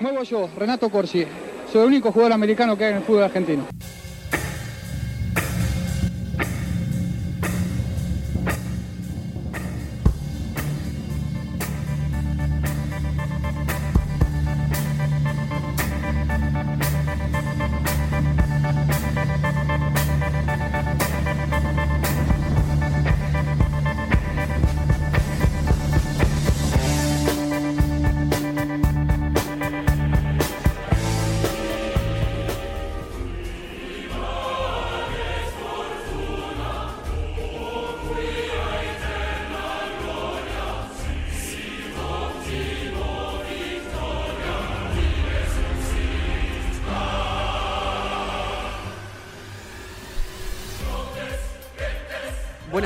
Muevo yo, Renato Corsi. Soy el único jugador americano que hay en el fútbol argentino.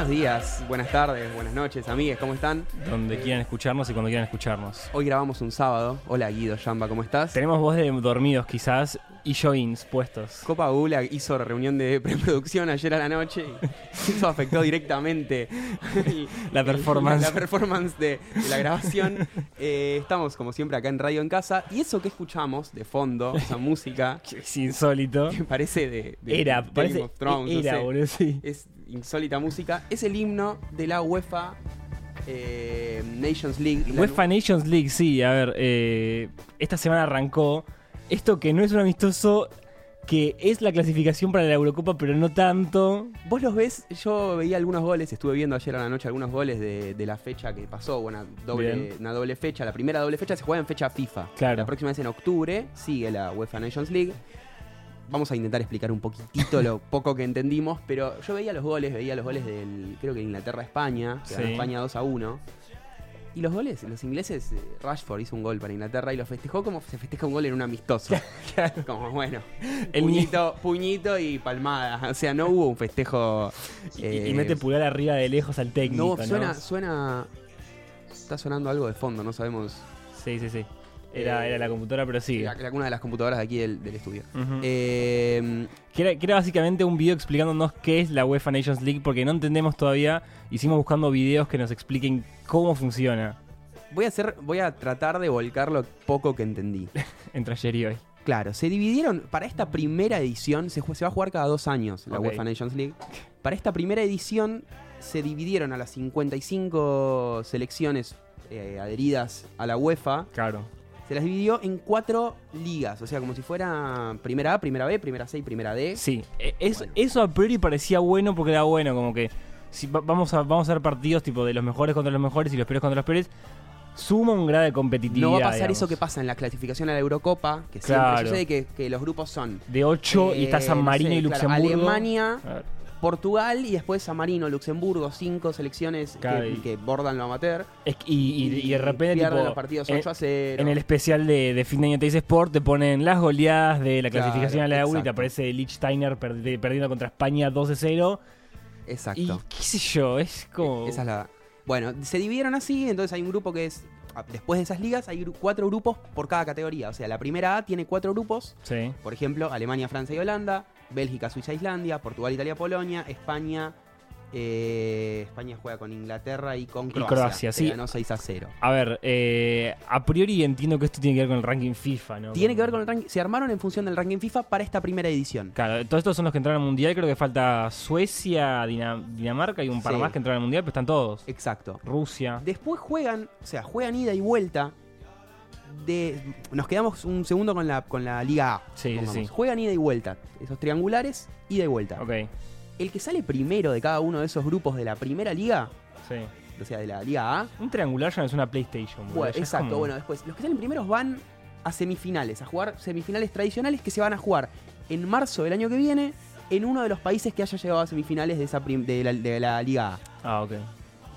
Buenos días, buenas tardes, buenas noches, amigues, ¿cómo están? Donde quieran escucharnos y cuando quieran escucharnos. Hoy grabamos un sábado. Hola Guido, Yamba, ¿cómo estás? Tenemos voz de dormidos quizás y joins puestos. Copa Gula hizo reunión de preproducción ayer a la noche y eso afectó directamente el- La performance. la performance de, de la grabación. Eh, estamos como siempre acá en Radio en Casa y eso que escuchamos de fondo, esa música Es insólito. que parece de, de Era, Game parece. of Thrones, no era, sé. boludo, sí. es insólita música, es el himno de la UEFA eh, Nations League. UEFA Nations League, sí, a ver, eh, esta semana arrancó esto que no es un amistoso, que es la clasificación para la Eurocopa, pero no tanto. Vos los ves, yo veía algunos goles, estuve viendo ayer a la noche algunos goles de, de la fecha que pasó, una doble, una doble fecha. La primera doble fecha se juega en fecha FIFA. Claro. La próxima es en octubre, sigue la UEFA Nations League. Vamos a intentar explicar un poquitito lo poco que entendimos, pero yo veía los goles, veía los goles del, creo que Inglaterra-España, que ganó Sí. España 2 a 1. Y los goles, los ingleses, eh, Rashford hizo un gol para Inglaterra y lo festejó como se festeja un gol en un amistoso. Como bueno, El puñito, puñito y palmada. O sea, no hubo un festejo. Y, eh, y mete pulgar arriba de lejos al técnico. No, No, suena, suena. Está sonando algo de fondo, no sabemos. Sí, sí, sí. Era, Eh, era la computadora, pero sí. La, la- una de las computadoras de aquí del, del estudio. Eh, Que era, que era básicamente un video explicándonos qué es la UEFA Nations League, porque no entendemos todavía. Hicimos buscando videos que nos expliquen cómo funciona voy a hacer, voy a tratar de volcar lo poco que entendí. entre ayer y hoy. Claro, se dividieron. Para esta primera edición, se, va a jugar cada dos años la. UEFA Nations League. Para esta primera edición, se dividieron a las 55 selecciones eh, adheridas a la UEFA. Claro. Se las dividió en cuatro ligas. O sea, como si fuera primera A, primera B, primera C y primera D. Sí, e- es- Bueno. eso a priori parecía bueno porque era bueno, como que si vamos a vamos a hacer partidos tipo de los mejores contra los mejores y los peores contra los peores, suma un grado de competitividad. No va a pasar digamos. eso que pasa en la clasificación a la Eurocopa, que siempre Claro. sucede que, que los grupos son De 8 y está eh, San no Marino sé, y claro, Luxemburgo. Alemania, ver, Portugal y después San Marino, Luxemburgo, cinco selecciones que, bordan lo amateur. es y, y- y de repente pierden tipo, los partidos en- 8 a 0. En el especial de, de fin de año Teis Sport te ponen las goleadas de la Claro, clasificación a la Euro y te exacto. aparece Liechtensteiner perdi- perdiendo contra España 12-0. Exacto. Y qué sé yo, es como... Esa es la. Bueno, se dividieron así, entonces hay un grupo que es. Después de esas ligas hay cuatro grupos por cada categoría. O sea, la primera A tiene cuatro grupos. Sí. Por ejemplo, Alemania, Francia y Holanda, Bélgica, Suiza, Islandia, Portugal, Italia, Polonia, España. eh, España juega con Inglaterra y con Croacia. Croacia, que sí. Ganó 6 a 0. A ver, eh, a priori entiendo que esto tiene que ver con el ranking FIFA, ¿no? Tiene que ver con el ranking. Se armaron en función del ranking FIFA para esta primera edición. Claro, todos estos son los que entraron al mundial. Creo que falta Suecia, Dina- Dinamarca y un par Sí. más que entraron al mundial, pero están todos. Exacto. Rusia. Después juegan, o sea, juegan ida y vuelta. De, nos quedamos un segundo con la, con la Liga A. Sí, sí. Juegan ida y vuelta. Esos triangulares, ida y vuelta. Ok, El que sale primero de cada uno de esos grupos de la primera liga, sí. o sea, de la Liga A, Un triangular ya no es una PlayStation. Bueno, ya exacto, como- bueno, después, los que salen primeros van a semifinales, a jugar semifinales tradicionales que se van a jugar en marzo del año que viene en uno de los países que haya llegado a semifinales de, esa prim- de, la, de la Liga A. Ah, ok.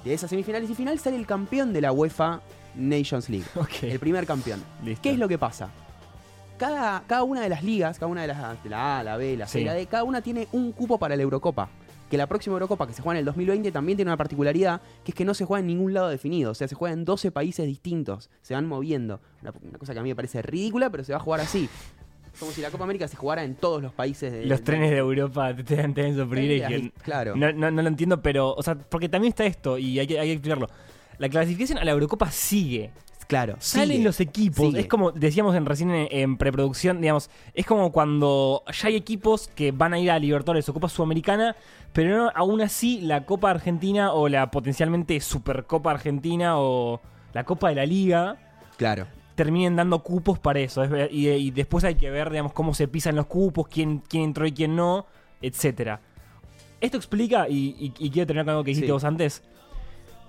De esas semifinales y final sale el campeón de la UEFA Nations League, el primer campeón. Listo. ¿Qué es lo que pasa? Cada, cada una de las ligas, cada una de las de la A, la B, la C, Sí. la D, cada una tiene un cupo para la Eurocopa. Que la próxima Eurocopa que se juega en el 2020 también tiene una particularidad, que es que no se juega en ningún lado definido. O sea, se juega en 12 países distintos. Se van moviendo. Una, una cosa que a mí me parece ridícula, pero se va a jugar así. Como si la Copa América se jugara en todos los países de. Los trenes de Europa te, dan. Ahí, Claro. No, no, no lo entiendo, pero, o sea, porque también está esto, y hay que, hay que explicarlo. La clasificación a la Eurocopa sigue. Claro, Salen sigue, los equipos. sigue. Es como decíamos en, recién en, en preproducción, digamos, es como cuando ya hay equipos que van a ir a Libertadores o Copa Sudamericana, pero no- aún así la Copa Argentina o la potencialmente Supercopa Argentina o la Copa de la Liga Claro. terminen dando cupos para eso. Es y, y después hay que ver, digamos, cómo se pisan los cupos, quién, quién entró y quién no, etcétera. Esto explica, y, y- y quiero terminar con algo que dijiste Sí. vos antes,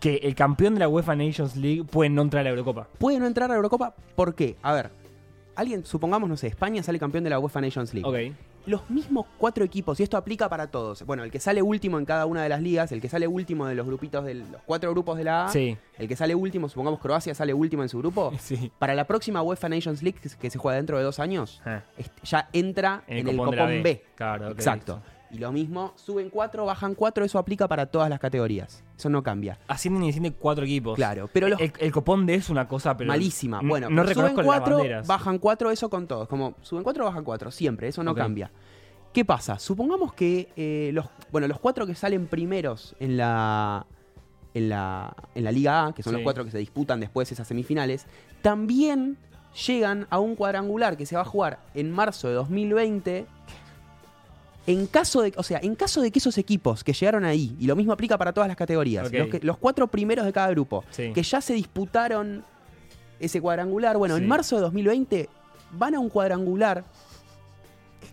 que el campeón de la UEFA Nations League puede no entrar a la Eurocopa. Puede no entrar a la Eurocopa, ¿por qué? A ver, alguien, supongamos, no sé, España sale campeón de la UEFA Nations League. Ok. Los mismos cuatro equipos, y esto aplica para todos. Bueno, el que sale último en cada una de las ligas, el que sale último de los grupitos de los cuatro grupos de la A, Sí, el que sale último, supongamos Croacia sale último en su grupo, sí. para la próxima UEFA Nations League, que se- juega dentro de dos años, Ah, ya entra en el, copón copón B. Claro, Exacto. listo. Y lo mismo, suben cuatro, bajan cuatro, eso aplica para todas las categorías. Eso no cambia. Ascienden y descienden cuatro equipos. Claro, pero los El, el copón de es una cosa, pero. malísima. Bueno, no pero suben las cuatro, banderas. bajan cuatro, eso con todos. Como suben cuatro, bajan cuatro, siempre, eso no cambia. ¿Qué pasa? Supongamos que eh, los, bueno, los cuatro que salen primeros en la, en la, en la Liga A, que son Sí. los cuatro que se disputan después esas semifinales, también llegan a un cuadrangular que se va a jugar en marzo de 2020. En caso de, o sea, en caso de que esos equipos que llegaron ahí, y lo mismo aplica para todas las categorías, los, que- los cuatro primeros de cada grupo, Sí. que ya se disputaron ese cuadrangular. Bueno, Sí. en marzo de 2020 van a un cuadrangular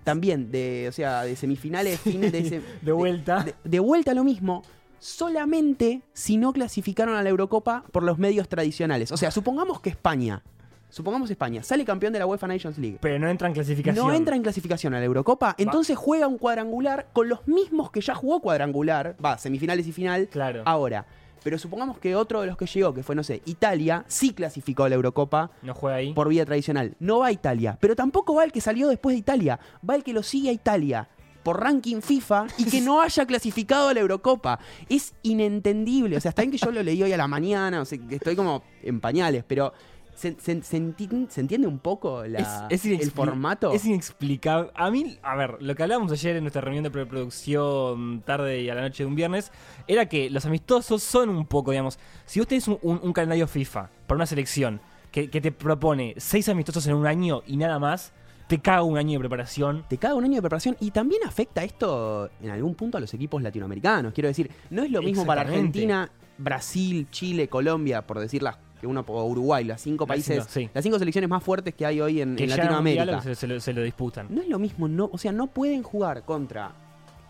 también de, o sea, de semifinales, fines de, ese- De vuelta. de, de vuelta lo mismo, solamente si no clasificaron a la Eurocopa por los medios tradicionales. O sea, supongamos que España, supongamos España, sale campeón de la UEFA Nations League. Pero no entra en clasificación. No entra en clasificación a la Eurocopa, entonces juega un cuadrangular con los mismos que ya jugó cuadrangular, va, semifinales y final, Claro. ahora. Pero supongamos que otro de los que llegó, que fue, no sé, Italia, sí clasificó a la Eurocopa No juega ahí. por vía tradicional. No va a Italia, pero tampoco va el que salió después de Italia. Va el que lo sigue a Italia por ranking FIFA y que no haya clasificado a la Eurocopa. Es inentendible. O sea, está bien que yo lo leí hoy a la mañana, o sea, que estoy como en pañales, pero ¿se, se- se enti- se entiende un poco la- Es- es el formato? Es inexplicable. A mí, a ver, lo que hablábamos ayer en nuestra reunión de preproducción tarde y a la noche de un viernes era que los amistosos son un poco, digamos, si vos tenés un, un- un calendario FIFA para una selección que, que te propone seis amistosos en un año y nada más, te caga un año de preparación. Te caga un año de preparación y también afecta esto en algún punto a los equipos latinoamericanos. Quiero decir, no es lo mismo para. Argentina, Brasil, Chile, Colombia, por decir las que uno o Uruguay, las cinco Las países, cinco, sí. las cinco selecciones más fuertes que hay hoy en, Que Latinoamérica. Se, se lo, se lo disputan. No es lo mismo, no, o sea, no pueden jugar contra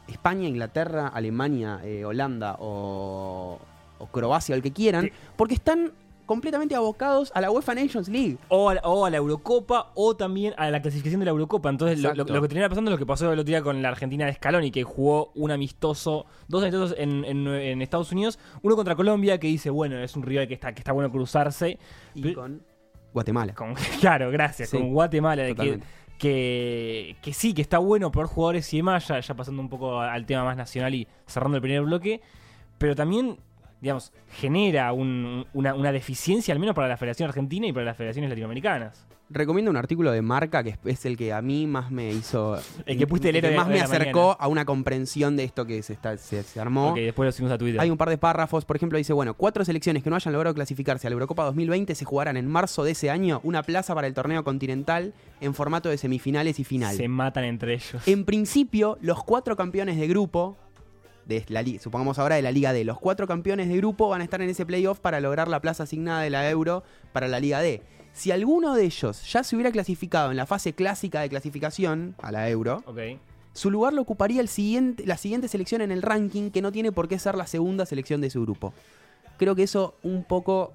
España, Inglaterra, Alemania, eh, Holanda o, o Croacia, el que quieran, Sí. porque están completamente abocados a la UEFA Nations League. O a, la- o a la Eurocopa o también a la clasificación de la Eurocopa. Entonces, lo, lo- Exacto. lo que termina pasando es lo que pasó el otro día con la Argentina de Scaloni, que jugó un amistoso, dos amistosos en, en- en Estados Unidos, uno contra Colombia, que dice, bueno, es un rival que está, que está bueno cruzarse. Y Pero- con Guatemala. Con, claro, gracias, Sí, con Guatemala, de que, totalmente. que, que sí, que está bueno por jugadores y demás, ya, ya pasando un poco al tema más nacional y cerrando el primer bloque, pero también, digamos, genera un- una, una deficiencia, al menos para la Federación Argentina y para las federaciones latinoamericanas. Recomiendo un artículo de Marca que es, el que a mí más me hizo. El que pusiste leer que más me acercó mañana. a una comprensión de esto que se, está, se, se armó. Ok, después lo subimos a Twitter. Hay un par de párrafos, por ejemplo, dice, bueno, cuatro selecciones que no hayan logrado clasificarse a la Eurocopa 2020 se jugarán en marzo de ese año una plaza para el torneo continental en formato de semifinales y final. Se matan entre ellos. En principio, los cuatro campeones de grupo, de la supongamos ahora de la Liga D, los cuatro campeones de grupo van a estar en ese playoff para lograr la plaza asignada de la Euro para la Liga D. Si alguno de ellos ya se hubiera clasificado en la fase clásica de clasificación a la Euro, su lugar lo ocuparía el siguiente, la siguiente selección en el ranking que no tiene por qué ser la segunda selección de su grupo. Creo que eso un poco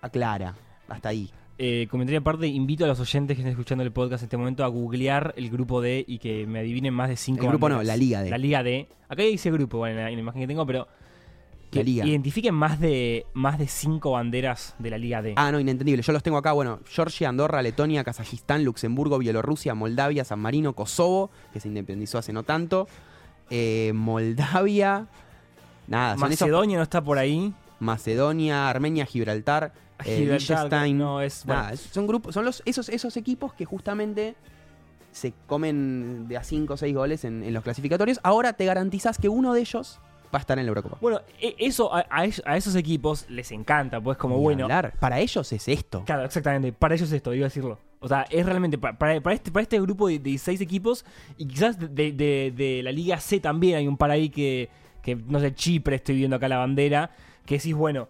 aclara. Hasta ahí. Eh, comentario aparte, invito a los oyentes que estén escuchando el podcast en este momento a googlear el grupo D y que me adivinen más de cinco El grupo no, la Liga D. La Liga D. Acá dice grupo, bueno, en la, en la imagen que tengo, pero que La Liga. identifiquen más de más de cinco banderas de la Liga D. Ah, no, inentendible. Yo los tengo acá, bueno, Georgia, Andorra, Letonia, Kazajistán, Luxemburgo, Bielorrusia, Moldavia, San Marino, Kosovo, que se independizó hace no tanto, eh, Moldavia, nada, son esos- Macedonia no está por ahí. Macedonia, Armenia, Gibraltar, eh, Liechtenstein. no, es- bueno. Nada, son grupos, son los, esos, esos equipos que justamente se comen de a 5 o 6 goles en, en los clasificatorios. Ahora te garantizás que uno de ellos va a estar en la Eurocopa. Bueno, e- eso a, a es- a esos equipos les encanta, pues como Ni bueno. hablar. Para ellos es esto. Claro, exactamente. Para ellos es esto, iba a decirlo. O sea, es realmente pa- para, para este, para este grupo de 16 equipos y quizás de, de- de la Liga C también hay un par ahí que, que, no sé, Chipre, estoy viendo acá la bandera, que decís, bueno,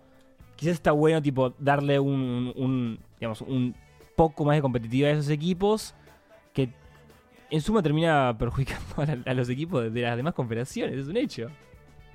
quizás está bueno tipo darle un, digamos, un poco más de competitividad a esos equipos que en suma termina perjudicando a, a los equipos de las demás confederaciones, es un hecho.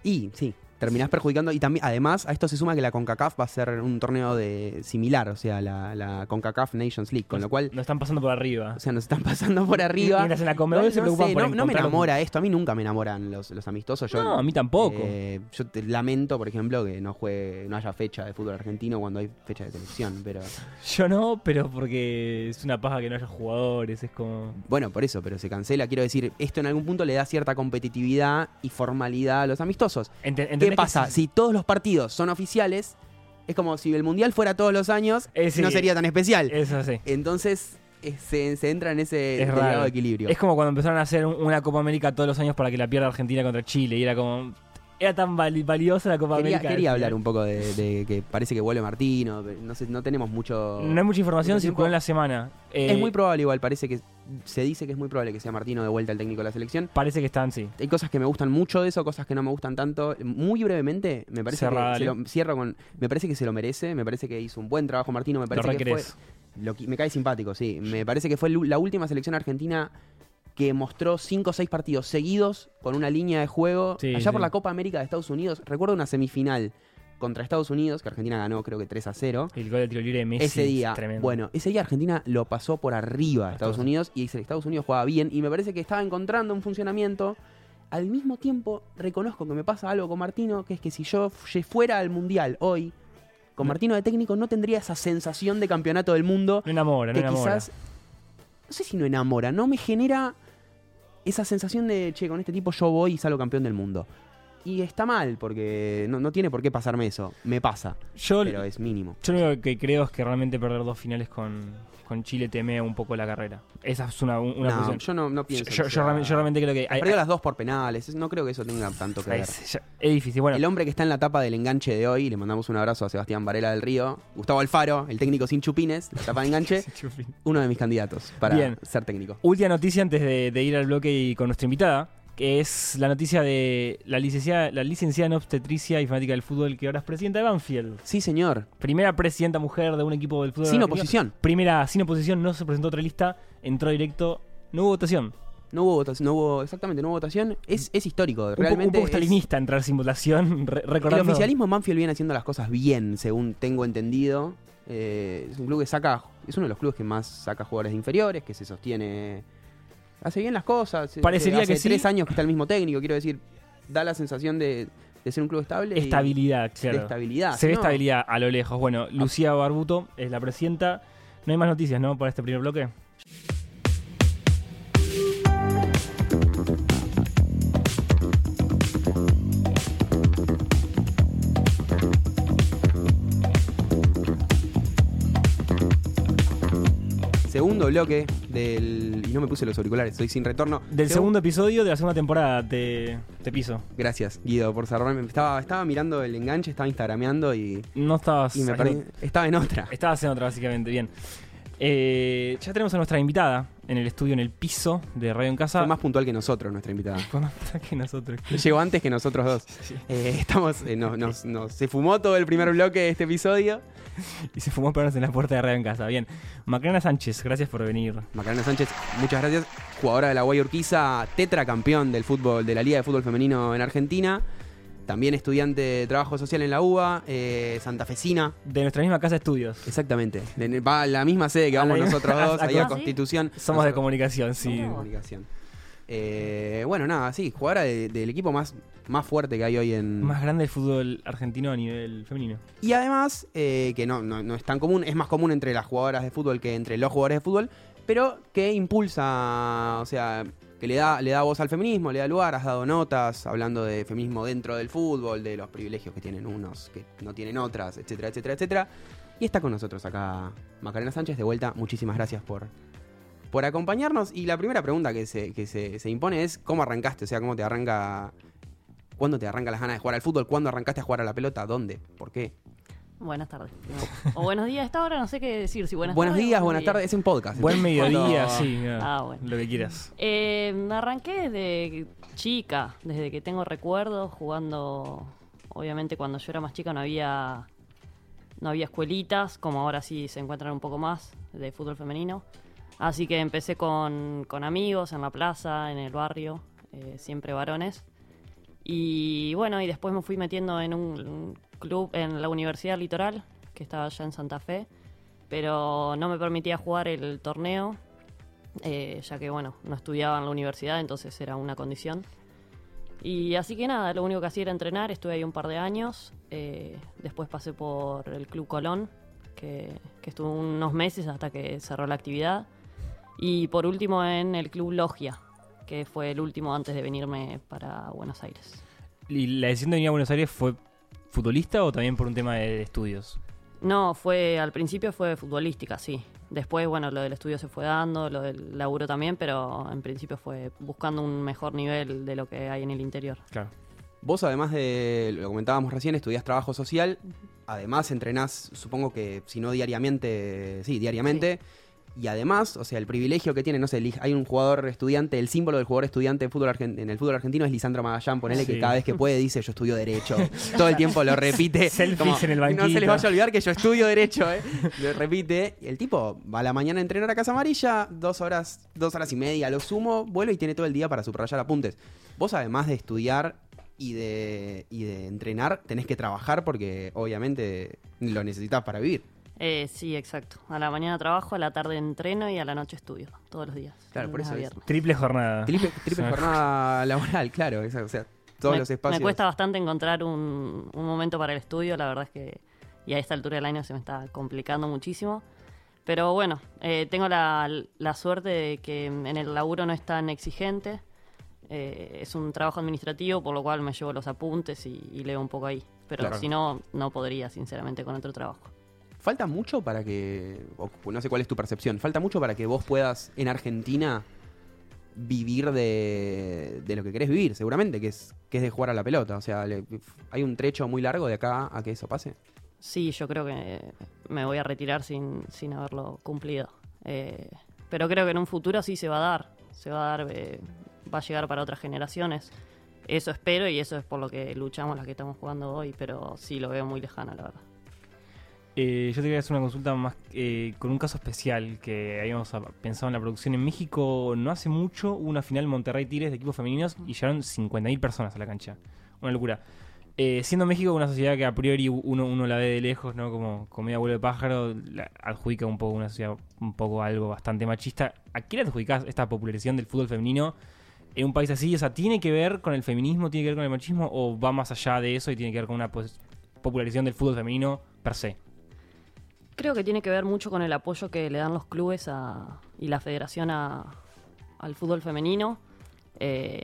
Y sí, terminás perjudicando. Y también, además, a esto se suma que la CONCACAF va a ser un torneo de similar, o sea, la, la CONCACAF Nations League, con lo cual. Nos están pasando por arriba. O sea, nos están pasando por arriba. Mientras en la se no, preocupan sé, por no- no me enamora esto. A mí nunca me enamoran los, los amistosos. Yo, No, a mí tampoco. eh, yo te lamento, por ejemplo, que no juegue, no haya fecha de fútbol argentino cuando hay fecha de selección. Pero Yo no, pero porque es una paja que no haya jugadores, es como... bueno, por eso, pero se cancela. Quiero decir, esto en algún punto le da cierta competitividad y formalidad a los amistosos. Ente- ¿Qué ¿entendés que pasa? si- todos los partidos son oficiales, es como si el mundial fuera todos los años, Eh, sí. no sería tan especial. Eso sí. Entonces eh, se, se entra en ese Es raro. equilibrio. Es como cuando empezaron a hacer un- una Copa América todos los años para que la pierda Argentina contra Chile. Y era como... Era tan vali- valiosa la Copa Quería, América. quería hablar un poco de, de que parece que vuelve Martino, no sé, no tenemos mucho... No hay mucha información, circuló en la semana. Eh, Es muy probable igual, parece que se dice que es muy probable que sea Martino de vuelta el técnico de la selección. Parece que están, sí. Hay cosas que me gustan mucho de eso, cosas que no me gustan tanto. Muy brevemente, me parece Cerra, que se lo, cierro con, me parece que se lo merece, me parece que hizo un buen trabajo Martino, me Lo parece que fue, lo me cae simpático, sí. Me parece que fue la última selección argentina que mostró cinco o seis partidos seguidos con una línea de juego. Sí, Allá por la Copa América de Estados Unidos, recuerdo una semifinal contra Estados Unidos, que Argentina ganó creo que 3 a 0. El gol de tiro libre de Messi. ese día, es tremendo. bueno, ese día Argentina lo pasó por arriba a Estados Estados Unidos y Estados Unidos jugaba bien y me parece que estaba encontrando un funcionamiento. Al mismo tiempo, reconozco que me pasa algo con Martino, que es que si yo fuera al Mundial hoy, con No. Martino de técnico, no tendría esa sensación de campeonato del mundo No enamora, no que enamora. quizás, no sé si no enamora, no me genera esa sensación de, che, con este tipo yo voy y salgo campeón del mundo. Y está mal, porque no, no tiene por qué pasarme eso. Me pasa, Yo, pero es mínimo. yo lo único que creo es que realmente perder dos finales con, con Chile temea un poco la carrera. Esa es una, una no, posición. yo no, no pienso. yo- realmente, yo realmente creo que... hay- Perdió las dos por penales. No creo que eso tenga tanto que ver. es, difícil. Bueno, El hombre que está en la tapa del enganche de hoy, le mandamos un abrazo a Sebastián Varela del Río, Gustavo Alfaro, el técnico sin chupines, la tapa de enganche, uno de mis candidatos para Bien. ser técnico. Última noticia antes de, de ir al bloque y con nuestra invitada, que es la noticia de la licenciada, la licenciada en obstetricia y fanática del fútbol que ahora es presidenta de Banfield. Sí, señor. Primera presidenta mujer de un equipo del fútbol. Sin argentino. oposición. Primera sin oposición, no se presentó otra lista, entró directo, no hubo votación. No hubo votación, no hubo, exactamente, no hubo votación. Es, es histórico, Un poco, realmente. un poco es- entrar sin votación, re- el recordando. oficialismo en Banfield viene haciendo las cosas bien, según tengo entendido. Eh, es un club que saca, es uno de los clubes que más saca jugadores de inferiores, que se sostiene, hace bien las cosas. Parecería hace que sí. tres años que está el mismo técnico, quiero decir, da la sensación de, de ser un club estable. y- Estabilidad, de claro. estabilidad. Se ve ¿no? estabilidad a lo lejos. Bueno, Lucía Barbuto es la presidenta. No hay más noticias, ¿no? Para este primer bloque. Segundo bloque del. Y no me puse los auriculares, estoy sin retorno. Del Segun- segundo episodio de la segunda temporada te, te piso. Gracias, Guido, por cerrarme. Estaba, estaba mirando el enganche, estaba instagrameando y, No estabas. y me haciendo- perdí. Estaba en otra. Estabas en otra, básicamente. Bien. Eh, ya tenemos a nuestra invitada en el estudio, en el piso de Radio en Casa. Fue más puntual que nosotros, nuestra invitada. Fue más puntual que nosotros. Llegó antes que nosotros dos. Sí. Eh, estamos, eh, nos, nos- nos- se fumó todo el primer bloque de este episodio. Y se fumó perros en la puerta de Radio en Casa. Bien. Macarena Sánchez, gracias por venir. Macarena Sánchez, muchas gracias. Jugadora de la Guayurquiza, tetracampeón del fútbol, de la Liga de Fútbol Femenino en Argentina. También estudiante de trabajo social en la UBA, eh, santafesina. De nuestra misma casa de estudios. Exactamente. De- Va a la misma sede que vamos nosotros dos, ¿Ah, ahí a? Constitución. Somos de comunicación, sí. Somos de comunicación. Eh, bueno, nada, sí, jugadora de- del equipo más, más fuerte que hay hoy en. Más grande del fútbol argentino a nivel femenino. Y además, eh, que no, no, no es tan común, es más común entre las jugadoras de fútbol que entre los jugadores de fútbol, pero que impulsa, o sea, que le da, le da voz al feminismo, le da lugar, has dado notas hablando de feminismo dentro del fútbol, de los privilegios que tienen unos, que no tienen otras, etcétera, etcétera, etcétera. Y está con nosotros acá Macarena Sánchez, de vuelta, muchísimas gracias por, por acompañarnos. Y la primera pregunta que se, que se, se impone es, ¿cómo arrancaste? O sea, ¿cómo te arranca ¿Cuándo te arranca las ganas de jugar al fútbol? ¿Cuándo arrancaste a jugar a la pelota? ¿Dónde? ¿Por qué? Buenas tardes. O buenos días. A esta hora no sé qué decir. Si buenas Buenos tardes días, buenas días. tardes. Es un podcast. Buen mediodía, Cuando- sí. Ah, bueno. Lo que quieras. Eh, arranqué desde chica, desde que tengo recuerdos, jugando. Obviamente, cuando yo era más chica no había. No había escuelitas, como ahora sí se encuentran un poco más de fútbol femenino. Así que empecé con, con amigos en la plaza, en el barrio, eh, siempre varones. Y bueno, y después me fui metiendo en un, club en la Universidad Litoral, que estaba allá en Santa Fe, pero no me permitía jugar el torneo, eh, ya que bueno, no estudiaba en la universidad, entonces era una condición. Y así que nada, lo único que hacía era entrenar, estuve ahí un par de años, eh, después pasé por el Club Colón, que, que estuve unos meses hasta que cerró la actividad, y por último en el Club Logia, que fue el último antes de venirme para Buenos Aires. ¿Y la decisión de venir a Buenos Aires fue futbolista o también por un tema de estudios? No, fue al principio fue futbolística, sí. Después, bueno, lo del estudio se fue dando, lo del laburo también, pero en principio fue buscando un mejor nivel de lo que hay en el interior. Claro. Vos, además de, lo comentábamos recién, estudiás trabajo social, además entrenás, supongo que si no diariamente, sí, diariamente, y además, o sea, el privilegio que tiene, no sé, hay un jugador estudiante, el símbolo del jugador estudiante de fútbol en el fútbol argentino es Lisandro Magallán, ponele Sí. que cada vez que puede dice yo estudio Derecho, todo el tiempo lo repite. Selfies en el No se les vaya a olvidar que yo estudio Derecho, ¿eh? Lo repite, y el tipo va a la mañana a entrenar a Casa Amarilla, dos horas, dos horas y media, lo sumo, vuelve y tiene todo el día para subrayar apuntes. Vos, además de estudiar y de, y de entrenar, tenés que trabajar porque obviamente lo necesitas para vivir. Eh, sí, exacto. A la mañana trabajo, a la tarde entreno y a la noche estudio, todos los días. Claro, por eso es. Triple jornada. Triple, jornada laboral, claro, esa- o sea, todos me, los espacios. Me cuesta bastante encontrar un, un momento para el estudio, la verdad es que y a esta altura del año se me está complicando muchísimo. Pero bueno, eh, tengo la, la suerte de que en el laburo no es tan exigente. Eh, es un trabajo administrativo, por lo cual me llevo los apuntes y, y leo un poco ahí. Pero Claro. si no, no podría, sinceramente, con otro trabajo. ¿Falta mucho para que, o no sé cuál es tu percepción, falta mucho para que vos puedas en Argentina vivir de, de lo que querés vivir, seguramente, que es, que es de jugar a la pelota? O sea, ¿hay un trecho muy largo de acá a que eso pase? Sí, yo creo que me voy a retirar sin, sin haberlo cumplido. Eh, pero creo que en un futuro sí se va a dar. Se va a dar, eh, va a llegar para otras generaciones. Eso espero y eso es por lo que luchamos las que estamos jugando hoy, pero sí lo veo muy lejano, la verdad. Eh, yo te quería hacer una consulta más eh, con un caso especial que habíamos pensado en la producción. En México no hace mucho una final Monterrey Tigres de equipos femeninos y llegaron 50.000 personas a la cancha. Una locura. Eh, siendo México una sociedad que a priori uno, uno la ve de lejos, ¿no? Como comida vuelo de pájaro, la adjudica un poco una sociedad, un poco algo bastante machista. ¿A qué le adjudicás esta popularización del fútbol femenino en un país así? O sea, ¿tiene que ver con el feminismo, tiene que ver con el machismo o va más allá de eso y tiene que ver con una pues, popularización del fútbol femenino per se? Creo que tiene que ver mucho con el apoyo que le dan los clubes a- y la federación a- al fútbol femenino. Eh,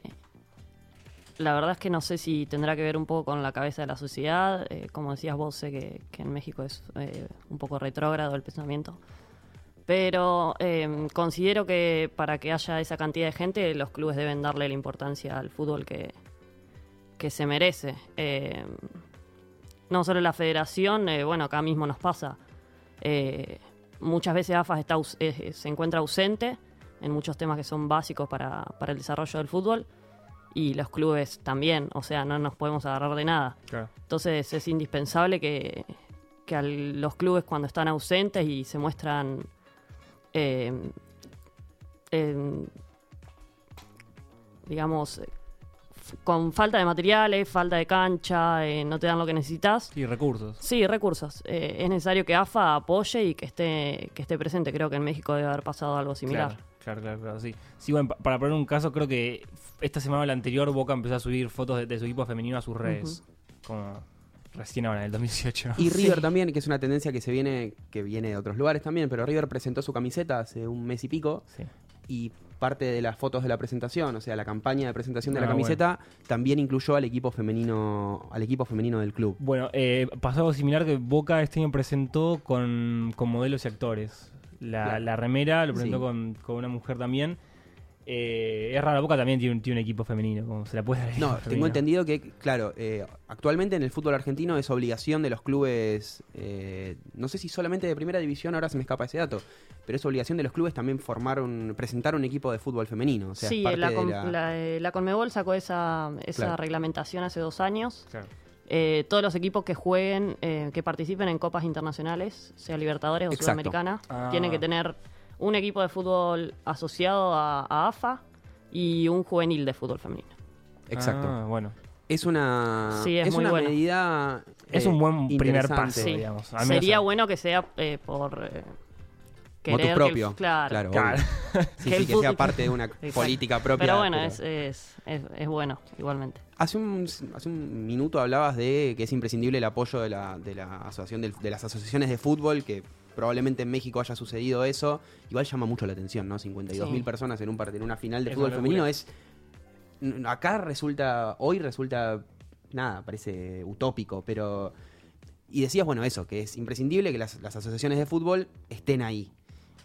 la verdad es que no sé si tendrá que ver un poco con la cabeza de la sociedad. Eh, como decías vos, sé que, en México es eh, un poco retrógrado el pensamiento. Pero considero que para que haya esa cantidad de gente, los clubes deben darle la importancia al fútbol que, que se merece. No solo la federación, bueno, acá mismo nos pasa. Eh, muchas veces AFA está aus- eh, se encuentra ausente en muchos temas que son básicos para, para el desarrollo del fútbol y los clubes también, o sea, no nos podemos agarrar de nada. Claro. Entonces es indispensable que, que al- los clubes cuando están ausentes y se muestran eh, digamos, eh, con falta de materiales, falta de cancha, eh, no te dan lo que necesitas. Y recursos. Sí, recursos. Eh, es necesario que AFA apoye y que esté, que esté presente. Creo que en México debe haber pasado algo similar. Claro, claro, claro, claro, sí. Sí, bueno, pa- para poner un caso, creo que esta semana o la anterior Boca empezó a subir fotos de, de su equipo femenino a sus redes. Como recién ahora, en el 2018. Y River también, que es una tendencia que se viene, que viene de otros lugares también, pero River presentó su camiseta hace un mes y pico Sí. y parte de las fotos de la presentación, o sea, la campaña de presentación de la Ah, camiseta, también incluyó al equipo femenino, al equipo femenino del club. Bueno, eh, pasó algo similar que Boca este año presentó con, con modelos y actores. La, Claro. la remera lo presentó Sí. con, con una mujer también. Eh, es raro, Boca también tiene un, tiene un equipo femenino, como se la puede dar No, tengo femenino. entendido que, claro, eh, actualmente en el fútbol argentino es obligación de los clubes, eh, no sé si solamente de primera división, ahora se me escapa ese dato, pero es obligación de los clubes también formar un, presentar un equipo de fútbol femenino. O sea, es sí, parte la, de con- la- la, eh, la Conmebol sacó esa, esa Claro. reglamentación hace dos años. Claro. Eh, todos los equipos que jueguen, eh, que participen en copas internacionales, sea Libertadores o Exacto. Sudamericana, Ah. tienen que tener un equipo de fútbol asociado a, a AFA y un juvenil de fútbol femenino. Exacto. Ah, bueno. Es una, Sí, es muy una bueno. medida. Es eh, un buen primer paso, Sí. digamos. Sería bueno que sea eh, por eh, el- propio. claro. Claro. Sí, Que sí, que sea parte de una política propia. Pero bueno, pero- Es, es, es, es bueno, igualmente. Hace un, hace un minuto hablabas de que es imprescindible el apoyo de la, de la asociación del- de las asociaciones de fútbol, que probablemente en México haya sucedido eso. Igual llama mucho la atención, ¿no? 52 mil Sí. personas en un en una final de Es fútbol femenino es. Acá resulta. Hoy resulta. Nada, parece utópico, pero. Y decías, bueno, eso, que es imprescindible que las, las asociaciones de fútbol estén ahí.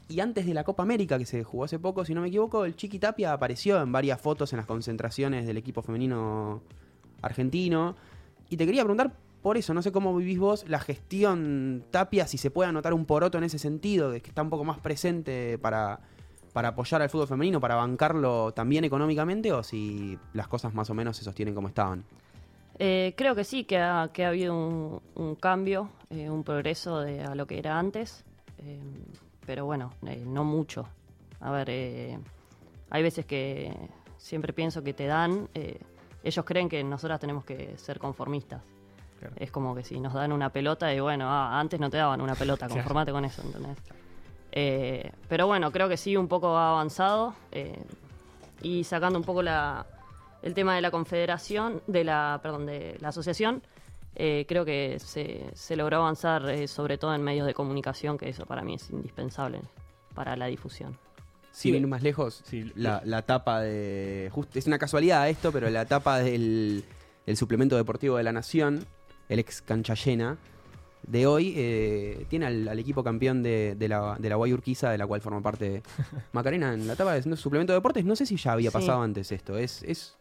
Y antes de la Copa América, que se jugó hace poco, si no me equivoco, el Chiqui Tapia apareció en varias fotos en las concentraciones del equipo femenino argentino. Y te quería preguntar por eso, no sé cómo vivís vos la gestión Tapia, si se puede anotar un poroto en ese sentido, de que está un poco más presente para, para apoyar al fútbol femenino, para bancarlo también económicamente, o si las cosas más o menos se sostienen como estaban. Eh, creo que sí, que ha, que ha habido un, cambio, eh, un progreso de, a lo que era antes, eh, pero bueno, no mucho. A ver, hay veces que siempre pienso que te dan, ellos creen que nosotras tenemos que ser conformistas. Claro. Es como que si nos dan una pelota y bueno, ah, antes no te daban una pelota, Claro. conformate con eso, ¿entendés? Eh, pero bueno, creo que sí, un poco ha avanzado eh, y sacando un poco la, el tema de la confederación, de la, perdón, de la asociación, eh, creo que se, se logró avanzar eh, sobre todo en medios de comunicación, que eso para mí es indispensable para la difusión. Sí. ir más lejos, Sí, la, la tapa de. just- es una casualidad esto, pero la tapa del, del suplemento deportivo de la Nación, el ex cancha llena, de hoy, eh, tiene al, al equipo campeón de, de la, de la Guayurquiza, de la cual forma parte Macarena en la tapa de suplemento de deportes. No sé si ya había Sí. pasado antes esto. Es, es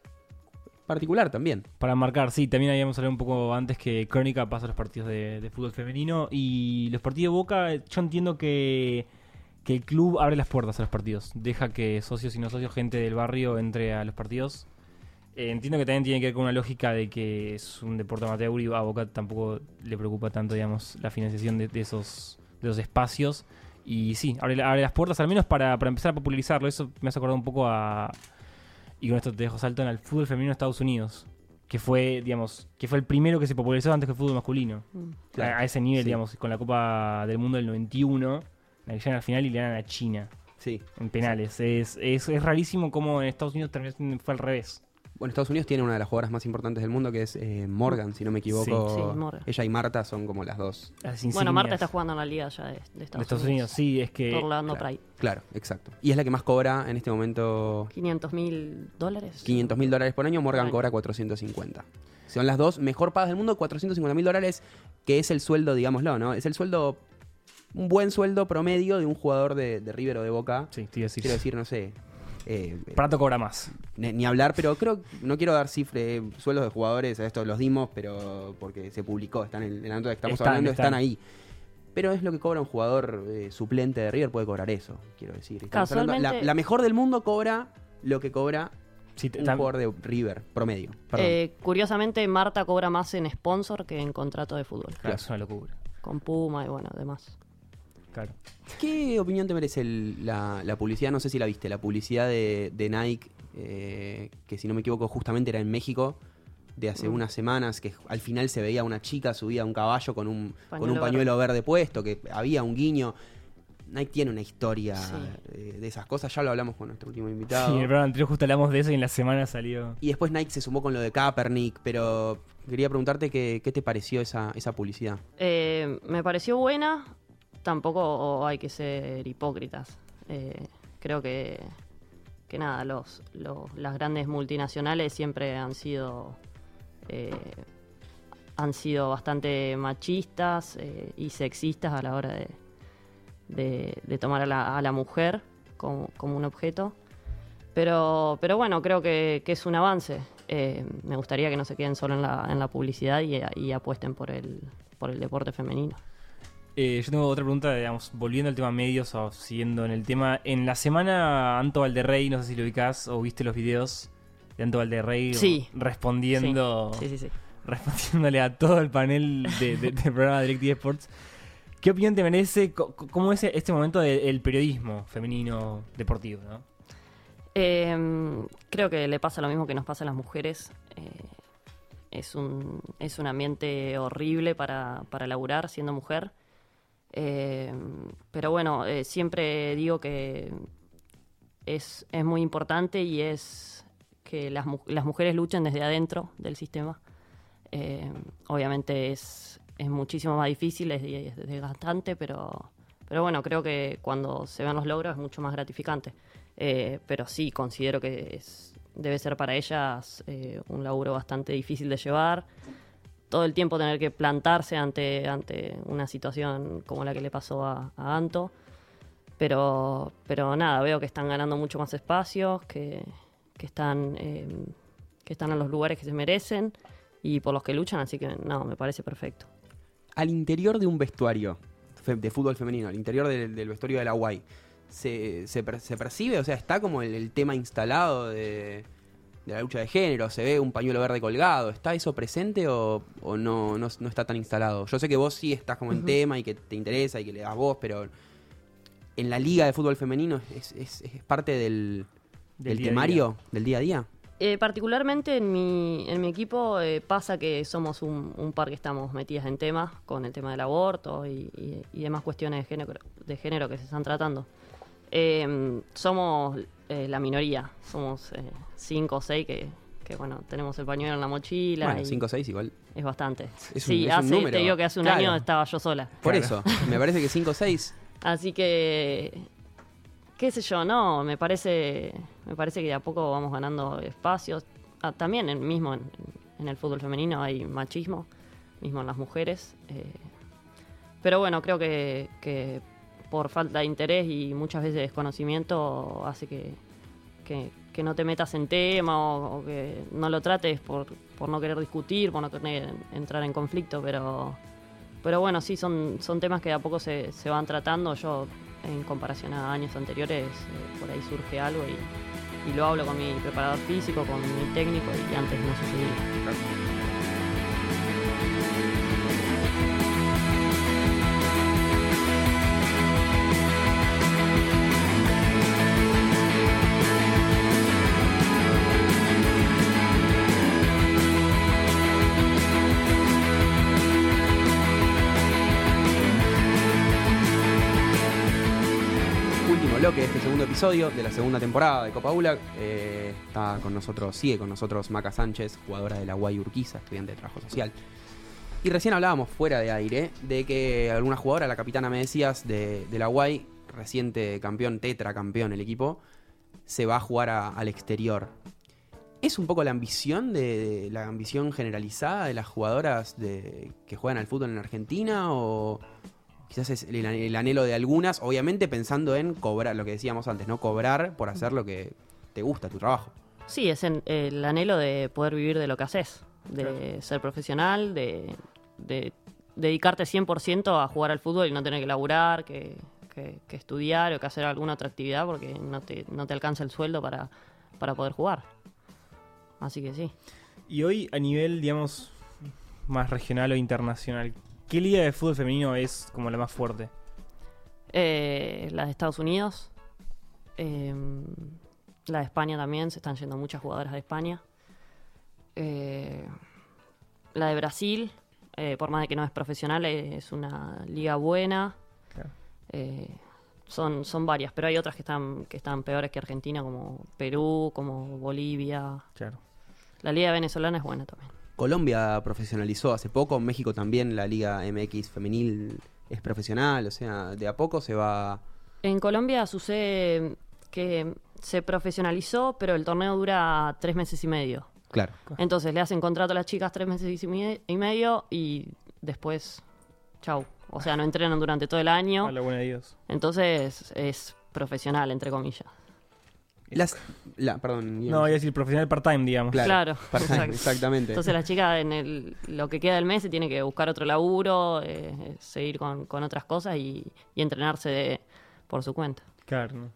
particular también. Para marcar, sí, también habíamos hablado un poco antes que Crónica pasa los partidos de, de fútbol femenino y los partidos de Boca, yo entiendo que, que el club abre las puertas a los partidos, deja que socios y no socios, gente del barrio entre a los partidos. Eh, entiendo que también tiene que ver con una lógica de que es un deporte amateur y a Boca tampoco le preocupa tanto, digamos, la financiación de, de esos, de esos espacios. Y sí, abre, abre las puertas al menos para, para empezar a popularizarlo. Eso me hace acordar un poco a, y con esto te dejo salto en el fútbol femenino de Estados Unidos, que fue, digamos, que fue el primero que se popularizó antes que el fútbol masculino. Mm. Claro, a, a ese nivel, sí. digamos, con la Copa del Mundo del 91, la que llegan al final y le ganan a China Sí. en penales. Es, es, es rarísimo cómo en Estados Unidos fue al revés. Bueno, Estados Unidos tiene una de las jugadoras más importantes del mundo, que es eh, Morgan, si no me equivoco. Sí, sí, Morgan. Ella y Marta son como las dos. Las Bueno, Marta está jugando en la liga ya de, de de Estados, Estados Unidos. Sí, es que... Por Orlando claro. Pride. Claro, exacto. Y es la que más cobra en este momento 500 mil dólares. 500 mil dólares por año, Morgan Ay. cobra 450. Son las dos mejor pagas del mundo, 450 mil dólares, que es el sueldo, digámoslo, ¿no? Es el sueldo, un buen sueldo promedio de un jugador de, de River o de Boca. Sí, te iba a decir. Quiero decir, no sé, eh, Prato cobra más. ni, ni hablar, pero creo, no quiero dar cifras, sueldos de jugadores, a esto los dimos, pero porque se publicó, están en, en la nota que estamos Están, hablando, están. están. ahí. Pero es lo que cobra un jugador eh, suplente de River, puede cobrar eso, quiero decir. Hablando- la, Casualmente- la mejor del mundo cobra lo que cobra Sí, un tam- jugador de River, promedio. Eh, curiosamente, Marta cobra más en sponsor que en contrato de fútbol. claro, es una locura. Con Puma y bueno, demás. Claro. ¿Qué opinión te merece el- la, la publicidad? No sé si la viste, la publicidad de, de Nike, eh, que si no me equivoco justamente era en México, de hace Mm. unas semanas, que al final se veía una chica subida a un caballo con un con Pañuelo un pañuelo verde. puesto, que había un guiño. Nike tiene una historia Sí. eh, de esas cosas, ya lo hablamos con nuestro último invitado. Sí, en el programa anterior justo hablamos de eso y en la semana salió... Y después Nike se sumó con lo de Kaepernick, pero quería preguntarte qué, qué te pareció esa, esa publicidad. Eh, me pareció buena, tampoco hay que ser hipócritas. Eh, creo que, que nada, los, los- las grandes multinacionales siempre han sido eh, han sido bastante machistas eh, y sexistas a la hora de, de- tomar a la, a la mujer como, un objeto. Pero, pero bueno, creo que, que es un avance. Me gustaría que no se queden solo en la, en la publicidad y, y apuesten por el, por el deporte femenino. Eh, yo tengo otra pregunta, digamos, volviendo al tema medios o siguiendo en el tema. En la semana, Anto Valderrey, no sé si lo ubicás o viste los videos de Anto Valderrey Sí. respondiendo, Sí, sí, sí. respondiéndole a todo el panel de- de- del programa DirecTV Sports. ¿Qué opinión te merece? ¿Cómo es este momento del periodismo femenino deportivo? ¿no? Eh, creo que le pasa lo mismo que nos pasa a las mujeres. Eh, es, un, es un ambiente horrible para, para laburar siendo mujer. Eh, pero bueno, eh, siempre digo que es, es muy importante y es que las, las mujeres luchen desde adentro del sistema. Eh, obviamente es, es muchísimo más difícil, es, es desgastante, pero, pero bueno, creo que cuando se ven los logros es mucho más gratificante. Pero sí, considero que es- debe ser para ellas un laburo bastante difícil de llevar. Todo el tiempo tener que plantarse ante, ante una situación como la que le pasó a, Anto. Pero, pero nada, veo que están ganando mucho más espacios, que, que están, eh, que están en los lugares que se merecen y por los que luchan, así que no, me parece perfecto. Al interior de un vestuario de fútbol femenino, al interior del, vestuario de la UAI, ¿se, se, per- se percibe? O sea, está como el tema instalado de, de la lucha de género, se ve un pañuelo verde colgado, ¿está eso presente o, o no, no, no está tan instalado? Yo sé que vos sí estás como en tema y que te interesa y que le das voz, pero en la liga de fútbol femenino es, es- es parte del, Del del día a temario, del día a día. Eh, particularmente en mi, en mi equipo eh, pasa que somos un, un par que estamos metidas en temas, con el tema del aborto y, y- y demás cuestiones de género, de género que se están tratando. Eh, somos eh, la minoría, somos eh, cinco o seis que, que, bueno, tenemos el pañuelo en la mochila Bueno, y 5 o 6 igual. es bastante. Es un- sí, es un hace, número. te digo que hace un Claro. año estaba yo sola. Por Claro. eso, me parece que 5 o 6 Así que, qué sé yo, no, me parece, me parece que de a poco vamos ganando espacios. Ah, también en, mismo en, en el fútbol femenino hay machismo, mismo en las mujeres. eh, pero bueno, creo que, que por falta de interés y muchas veces desconocimiento hace que, que, no te metas en tema o, o que no lo trates por, por no querer discutir, por no querer entrar en conflicto, pero... Pero bueno, sí, son, son temas que de a poco se, se van tratando. Yo, en comparación a años anteriores, eh, por ahí surge algo y, y lo hablo con mi preparador físico, con mi técnico, y antes no sucedía. Episodio de la segunda temporada de Copa ULA. Eh, está con nosotros, sigue con nosotros Maca Sánchez, jugadora de la UAI Urquiza, estudiante de trabajo social. Y recién hablábamos fuera de aire de que alguna jugadora, la capitana me decías, de, de la UAI, reciente campeón, tetracampeón el equipo, se va a jugar al exterior. ¿Es un poco la ambición de, de- la ambición generalizada de las jugadoras de, que juegan al fútbol en Argentina o quizás es el, el anhelo de algunas, obviamente pensando en cobrar, lo que decíamos antes, no cobrar por hacer lo que te gusta, tu trabajo. Sí, es en- el anhelo de poder vivir de lo que haces, de Claro. ser profesional, de, de dedicarte 100% a jugar al fútbol y no tener que laburar, que, que- que estudiar o que hacer alguna otra actividad porque no te, no te alcanza el sueldo para, para poder jugar. Así que sí. Y hoy a nivel, digamos, más regional o internacional, ¿qué liga de fútbol femenino es como la más fuerte? Eh, la de Estados Unidos, eh, la de España también, se están yendo muchas jugadoras de España. Eh, la de Brasil, eh, por más de que no es profesional, es una liga buena. Claro. Son, son varias, pero hay otras que están, que están peores que Argentina, como Perú, como Bolivia. Claro. La liga venezolana es buena también. Colombia profesionalizó hace poco, México también, la Liga MX femenil es profesional, o sea, de a poco se va... En Colombia sucede que se profesionalizó, pero el torneo dura tres meses y medio. Claro. Entonces le hacen contrato a las chicas tres meses y me- y medio y después, chau. O sea, no entrenan durante todo el año. A la buena de Dios. Entonces es profesional, entre comillas. Las, la, perdón. No, iba a decir profesional part-time, digamos. Claro, Claro, part-time, exacto. exactamente. Entonces la chica en el, lo que queda del mes se tiene que buscar otro laburo, eh, seguir con, con otras cosas y, y entrenarse de- por su cuenta. Claro, ¿no?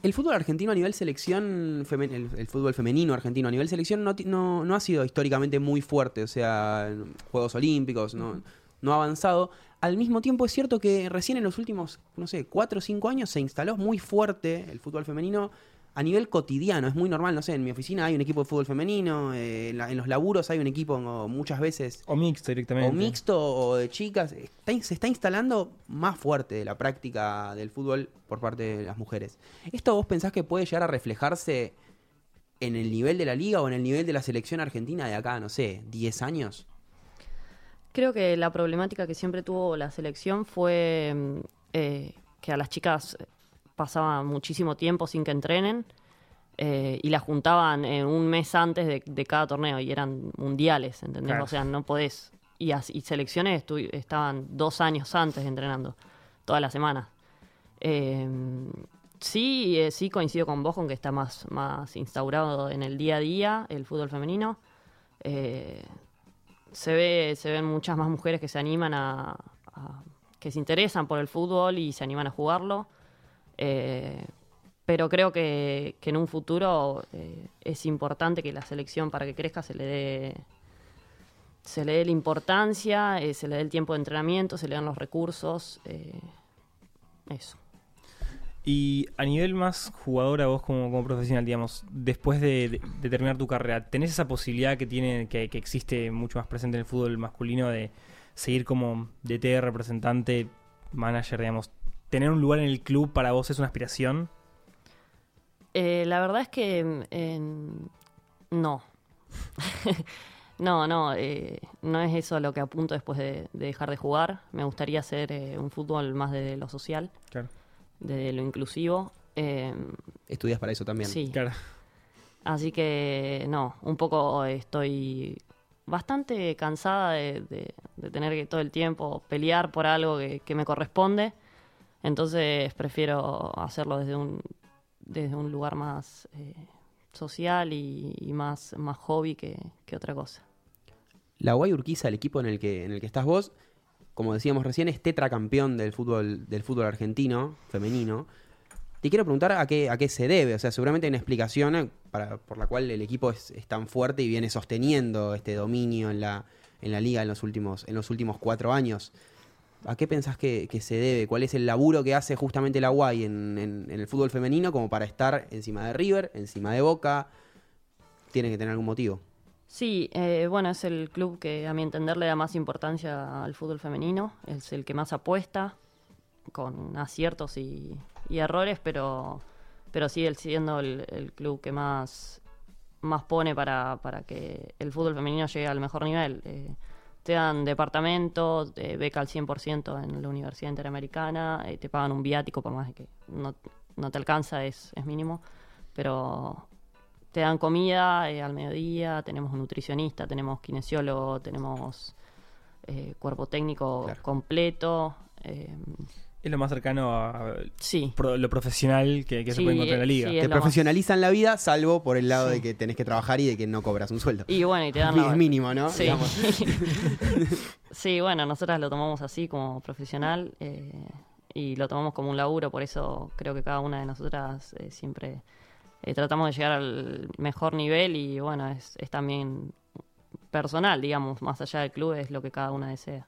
El fútbol argentino a nivel selección, femen- el, el fútbol femenino argentino a nivel selección no, no, no ha sido históricamente muy fuerte, o sea, en Juegos Olímpicos, no, no ha avanzado. Al mismo tiempo es cierto que recién en los últimos, no sé, cuatro o cinco años se instaló muy fuerte el fútbol femenino a nivel cotidiano, es muy normal, no sé, en mi oficina hay un equipo de fútbol femenino, eh, en, la- en los laburos hay un equipo o muchas veces O mixto directamente. o mixto o de chicas, está- se está instalando más fuerte la práctica del fútbol por parte de las mujeres. ¿Esto vos pensás que puede llegar a reflejarse en el nivel de la liga o en el nivel de la selección argentina de acá, no sé, 10 años? Creo que la problemática que siempre tuvo la selección fue mm, eh, que a las chicas pasaban muchísimo tiempo sin que entrenen eh, y las juntaban eh, un mes antes de, de cada torneo y eran mundiales, ¿entendés? Claro. O sea, no podés. Y, as- y selecciones estaban dos años antes entrenando, todas las semanas. Eh, sí, eh, sí coincido con vos con que está más, más instaurado en el día a día el fútbol femenino. Eh, se ve se ven muchas más mujeres que se animan a, a- que se interesan por el fútbol y se animan a jugarlo Eh, pero creo que, que en un futuro eh, es importante que la selección para que crezca se le dé se le dé la importancia eh, se le dé el tiempo de entrenamiento se le dan los recursos eso Y a nivel más jugadora, vos como, como profesional, digamos, después de, de- de terminar tu carrera, ¿tenés esa posibilidad que tiene, que, que existe mucho más presente en el fútbol masculino de seguir como DT, representante, manager, digamos? ¿Tener un lugar en el club para vos es una aspiración? Eh, la verdad es que mm, no. no, no, eh, no es eso a lo que apunto después de, de dejar de jugar. Me gustaría hacer eh, un fútbol más de lo social, Claro. de lo inclusivo. Eh, Estudias para eso también. sí, Claro. así que no, un poco estoy bastante cansada de, de- de tener que todo el tiempo pelear por algo que, que me corresponde. Entonces prefiero hacerlo desde un, desde un lugar más eh, social y, más, más hobby que, que otra cosa. La Guay Urquiza, el equipo en el que, en el que estás vos, como decíamos recién, es tetracampeón del fútbol, del fútbol argentino, femenino. Te quiero preguntar a qué, a qué se debe. O sea, seguramente hay una explicación eh, para, por la cual el equipo es, es tan fuerte y viene sosteniendo este dominio en la, en la liga en los últimos, en los últimos cuatro años. ¿A qué pensás que, se debe? ¿Cuál es el laburo que hace justamente la Guay en, el fútbol femenino como para estar encima de River, encima de Boca? Tiene que tener algún motivo. Sí, eh, bueno, es el club que a mi entender le da más importancia al fútbol femenino, es el que más apuesta, con aciertos y, errores, pero, pero sigue siendo el, el club que más, más pone para, para que el fútbol femenino llegue al mejor nivel. Eh, te dan departamento, eh, beca al 100% en la Universidad Interamericana, eh, te pagan un viático por más de que no, no te alcanza, es, es mínimo, pero te dan comida eh, al mediodía, tenemos un nutricionista, tenemos kinesiólogo, tenemos eh, cuerpo técnico Claro. completo. Es lo más cercano a sí, pro- lo profesional que, que se puede encontrar en la liga. sí, es Te más- profesionalizan la vida, salvo por el lado Sí. de que tenés que trabajar y de que no cobras un sueldo. y bueno, y te dan Es la- mínimo, ¿no? Sí, bueno, nosotras lo tomamos así como profesional eh, y lo tomamos como un laburo, por eso creo que cada una de nosotras eh, siempre eh, tratamos de llegar al mejor nivel y bueno, es, es también personal, digamos, más allá del club, es lo que cada una desea.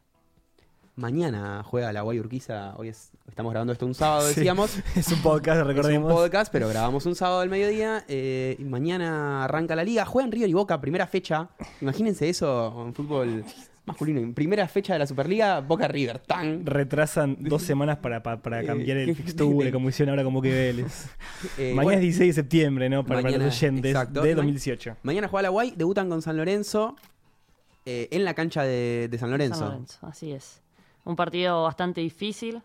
Mañana juega la Guay Urquiza. Hoy es- estamos grabando esto un sábado, Sí. decíamos. Es un podcast, Es un recordemos. podcast, pero grabamos un sábado al mediodía. eh, y mañana arranca la liga. Juegan River y Boca, primera fecha. Imagínense eso en fútbol masculino. En primera fecha de la Superliga, Boca River. ¡Tan! Retrasan dos semanas para, para, para Eh, cambiar el fixture, como hicieron ahora como que Vélez. Eh, Mañana bueno, es 16 de septiembre, ¿no? Para, para Mañana, los oyentes exacto. de Ma- 2018. mañana juega la Guay, debutan con San Lorenzo. eh, en la cancha de, de San Lorenzo. San Lorenzo, así es. Un partido bastante difícil.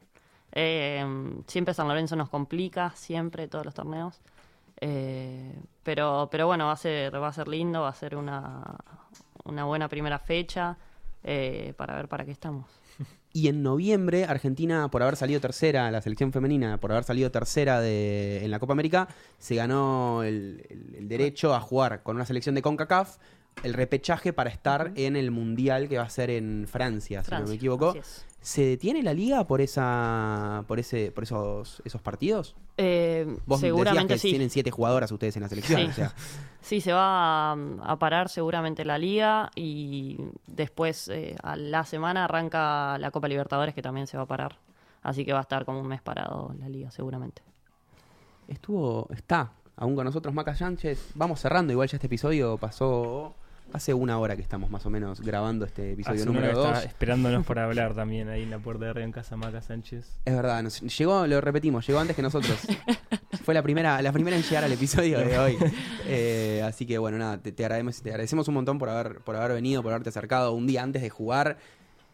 Eh, siempre San Lorenzo nos complica, siempre, todos los torneos. Eh, pero, pero bueno, va a ser, va a ser lindo, va a ser una, una buena primera fecha eh, para ver para qué estamos. Y en noviembre, Argentina, por haber salido tercera, la selección femenina, por haber salido tercera de, en la Copa América, se ganó el, el- el derecho a jugar con una selección de CONCACAF el repechaje para estar en el Mundial que va a ser en Francia, si no me equivoco. ¿Se detiene la liga por esa por ese por esos esos partidos? Eh, Vos seguramente decías que sí. tienen siete jugadoras ustedes en la selección, Sí. o sea, Sí, se va a, a parar seguramente la liga y después eh, a la semana arranca la Copa Libertadores que también se va a parar. Así que va a estar como un mes parado la liga seguramente. estuvo está aún con nosotros Maca Sánchez. Vamos cerrando, igual ya este episodio pasó hace una hora que estamos más o menos grabando este episodio Hace número que 2. está esperándonos para hablar también ahí en la puerta de Radio en Casa Maca Sánchez. Es verdad, nos- llegó, lo repetimos, llegó antes que nosotros. Fue la primera, la primera en llegar al episodio de hoy. Eh, así que bueno, nada, te, te agradecemos, te agradecemos un montón por haber, por haber venido, por haberte acercado un día antes de jugar.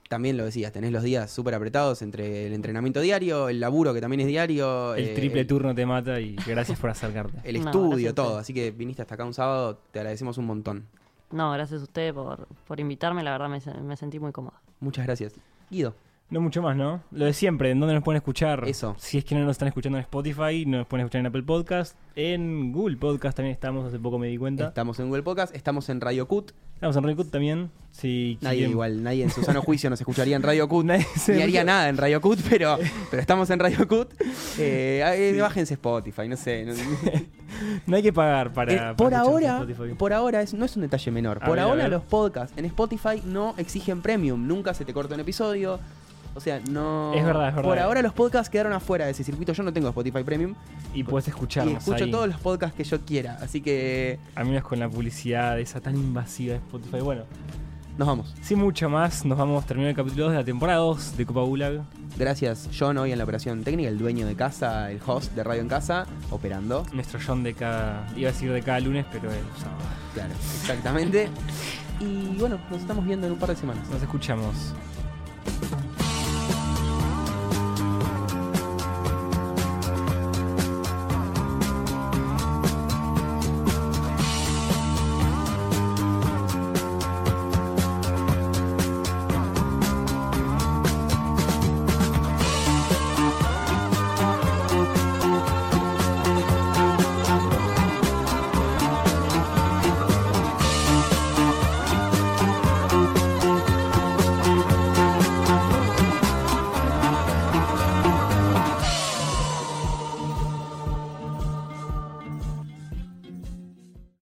También lo decías, tenés los días súper apretados entre el entrenamiento diario, el laburo que también es diario. El eh, triple turno te mata y gracias por acercarte. El estudio, todo. Así que viniste hasta acá un sábado, te agradecemos un montón. No, gracias a usted por, por invitarme, la verdad me, me sentí muy cómoda. Muchas gracias. Guido, No mucho más, ¿no? Lo de siempre, ¿en dónde nos pueden escuchar? Eso. Si es que no nos están escuchando en Spotify, nos pueden escuchar en Apple Podcast. En Google Podcast también estamos, hace poco me di cuenta. estamos en Google Podcast, estamos en Radio Cut. Estamos en Recut también. Si Nadie quieren- igual, nadie en su sano juicio nos escucharía en Radio Cut. Ni haría nada en Radio Cut, pero, pero estamos en Radio Cut. Eh, eh, Bájense Spotify, no sé. no- No hay que pagar para. Eh, para por ahora, por ahora es, no es un detalle menor. A por ver, ahora los podcasts en Spotify no exigen premium. Nunca se te corta un episodio. O sea, no. Es verdad, es verdad. Por ahora los podcasts quedaron afuera de ese circuito. Yo no tengo Spotify Premium. Y puedes Y escucharnos escucho ahí. todos los podcasts que yo quiera. Así que A menos con la publicidad esa tan invasiva de Spotify. Bueno, nos vamos. sin mucho más, nos vamos a terminar el capítulo 2 de la temporada 2 de Copa Gulag. Gracias, John, hoy en la operación técnica, el dueño de casa, el host de Radio en Casa, operando. Nuestro John de cada. iba a decir de cada lunes, pero sábado. Claro, exactamente. Y bueno, nos estamos viendo en un par de semanas. Nos escuchamos.